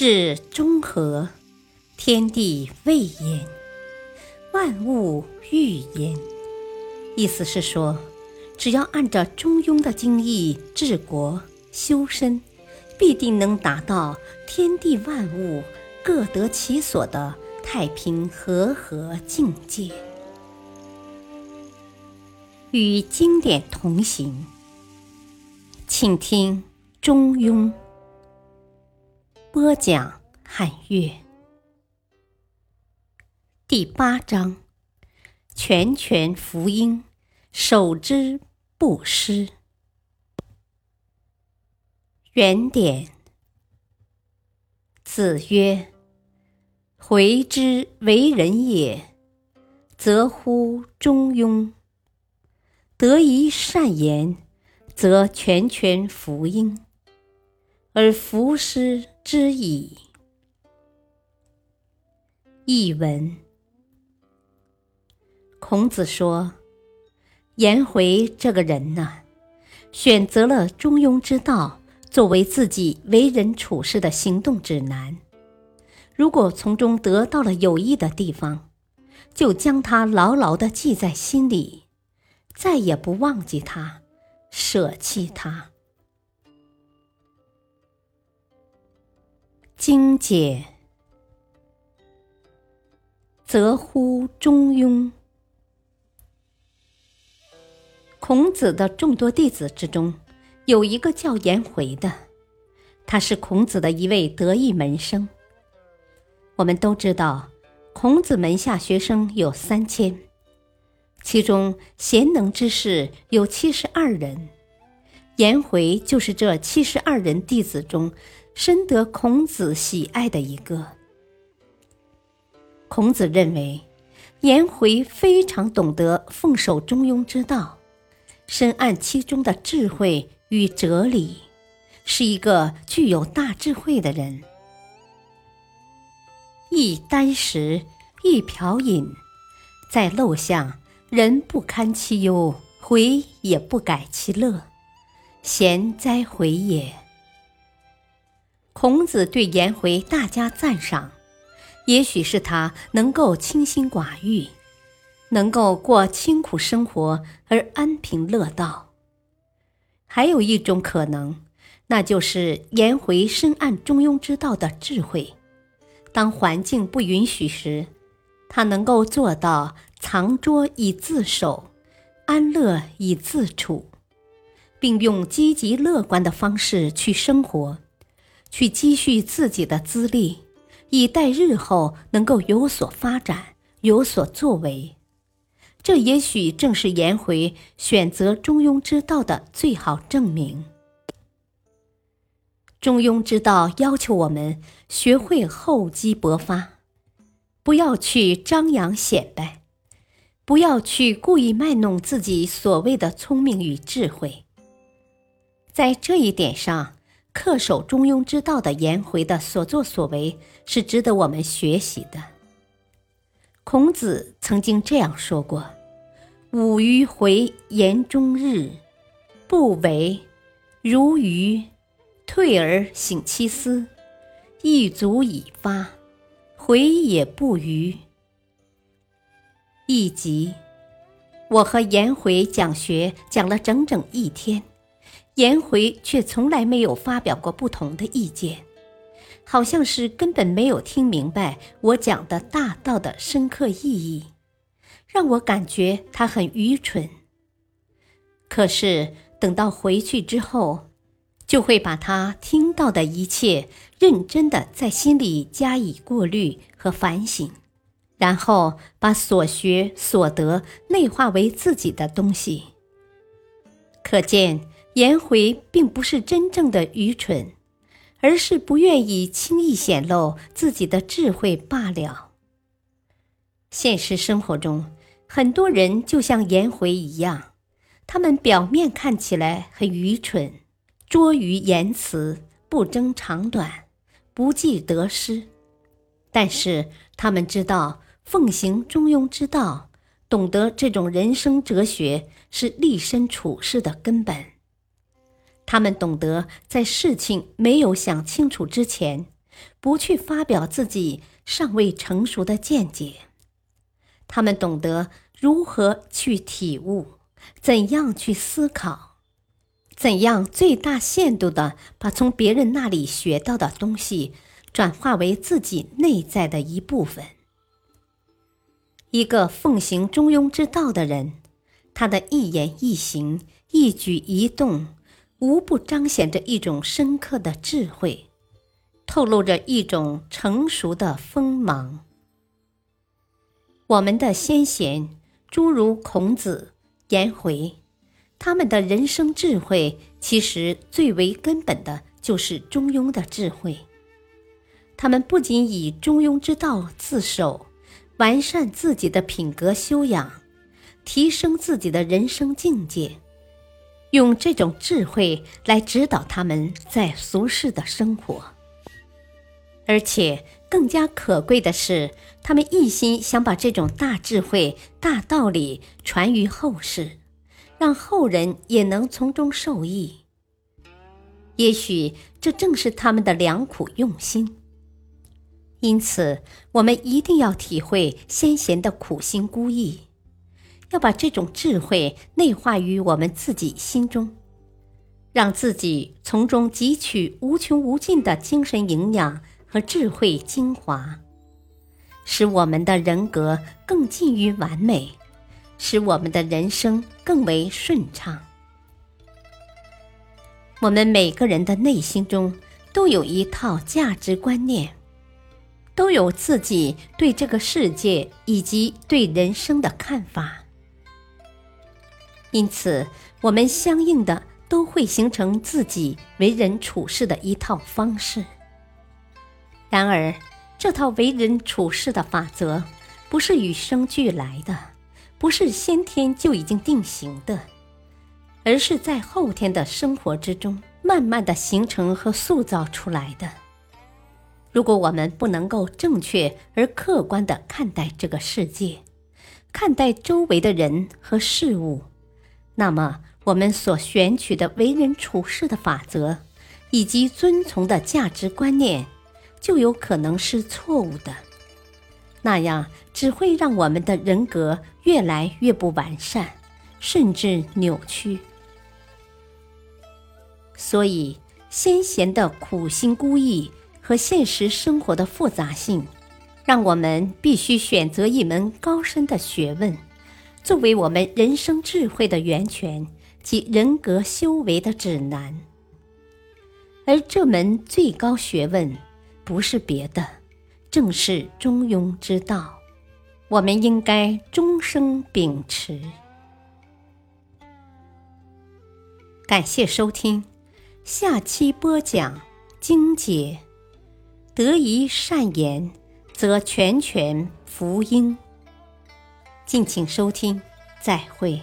至中和，天地未焉，万物欲焉。意思是说，只要按照中庸的经义治国修身，必定能达到天地万物各得其所的太平和合境界。与经典同行，请听《中庸》。播讲汉乐第八章：拳拳福音，守之不失。原点。子曰：“回之为人也，则乎中庸；得一善言，则拳拳福音，而弗失。”之矣。译文：孔子说，颜回这个人呢，选择了中庸之道作为自己为人处事的行动指南。如果从中得到了有益的地方，就将它牢牢的记在心里，再也不忘记它，舍弃它。精解，则乎中庸。孔子的众多弟子之中，有一个叫颜回的，他是孔子的一位得意门生。我们都知道，孔子门下学生有三千，其中贤能之士有七十二人，颜回就是这七十二人弟子中。深得孔子喜爱的一个。孔子认为，颜回非常懂得奉守中庸之道，深谙其中的智慧与哲理，是一个具有大智慧的人。一箪食，一瓢饮，在陋巷，人不堪其忧，回也不改其乐，贤哉回也！孔子对颜回大加赞赏，也许是他能够清心寡欲，能够过清苦生活而安贫乐道。还有一种可能，那就是颜回深谙中庸之道的智慧。当环境不允许时，他能够做到藏拙以自守，安乐以自处，并用积极乐观的方式去生活。去积蓄自己的资历，以待日后能够有所发展、有所作为。这也许正是颜回选择中庸之道的最好证明。中庸之道要求我们学会厚积薄发，不要去张扬显摆，不要去故意卖弄自己所谓的聪明与智慧。在这一点上。恪守中庸之道的颜回的所作所为是值得我们学习的。孔子曾经这样说过：“吾于回言终日，不为如鱼，退而省其思，一足以发，回也不愚。”一集，我和颜回讲学讲了整整一天。颜回却从来没有发表过不同的意见，好像是根本没有听明白我讲的大道的深刻意义，让我感觉他很愚蠢。可是等到回去之后，就会把他听到的一切认真的在心里加以过滤和反省，然后把所学所得内化为自己的东西。可见。颜回并不是真正的愚蠢，而是不愿意轻易显露自己的智慧罢了。现实生活中，很多人就像颜回一样，他们表面看起来很愚蠢，拙于言辞，不争长短，不计得失，但是他们知道奉行中庸之道，懂得这种人生哲学是立身处世的根本。他们懂得，在事情没有想清楚之前，不去发表自己尚未成熟的见解。他们懂得如何去体悟，怎样去思考，怎样最大限度的把从别人那里学到的东西转化为自己内在的一部分。一个奉行中庸之道的人，他的一言一行、一举一动，无不彰显着一种深刻的智慧，透露着一种成熟的锋芒。我们的先贤，诸如孔子、颜回，他们的人生智慧，其实最为根本的就是中庸的智慧。他们不仅以中庸之道自守。完善自己的品格修养，提升自己的人生境界，用这种智慧来指导他们在俗世的生活。而且更加可贵的是，他们一心想把这种大智慧、大道理传于后世，让后人也能从中受益。也许这正是他们的良苦用心。因此，我们一定要体会先贤的苦心孤诣，要把这种智慧内化于我们自己心中，让自己从中汲取无穷无尽的精神营养和智慧精华，使我们的人格更近于完美，使我们的人生更为顺畅。我们每个人的内心中都有一套价值观念。都有自己对这个世界以及对人生的看法，因此我们相应的都会形成自己为人处事的一套方式。然而，这套为人处事的法则不是与生俱来的，不是先天就已经定型的，而是在后天的生活之中慢慢的形成和塑造出来的。如果我们不能够正确而客观的看待这个世界，看待周围的人和事物，那么我们所选取的为人处事的法则，以及遵从的价值观念，就有可能是错误的。那样只会让我们的人格越来越不完善，甚至扭曲。所以，先贤的苦心孤诣。和现实生活的复杂性，让我们必须选择一门高深的学问，作为我们人生智慧的源泉及人格修为的指南。而这门最高学问，不是别的，正是中庸之道。我们应该终生秉持。感谢收听，下期播讲精解。得一善言，则全权福音。敬请收听，再会。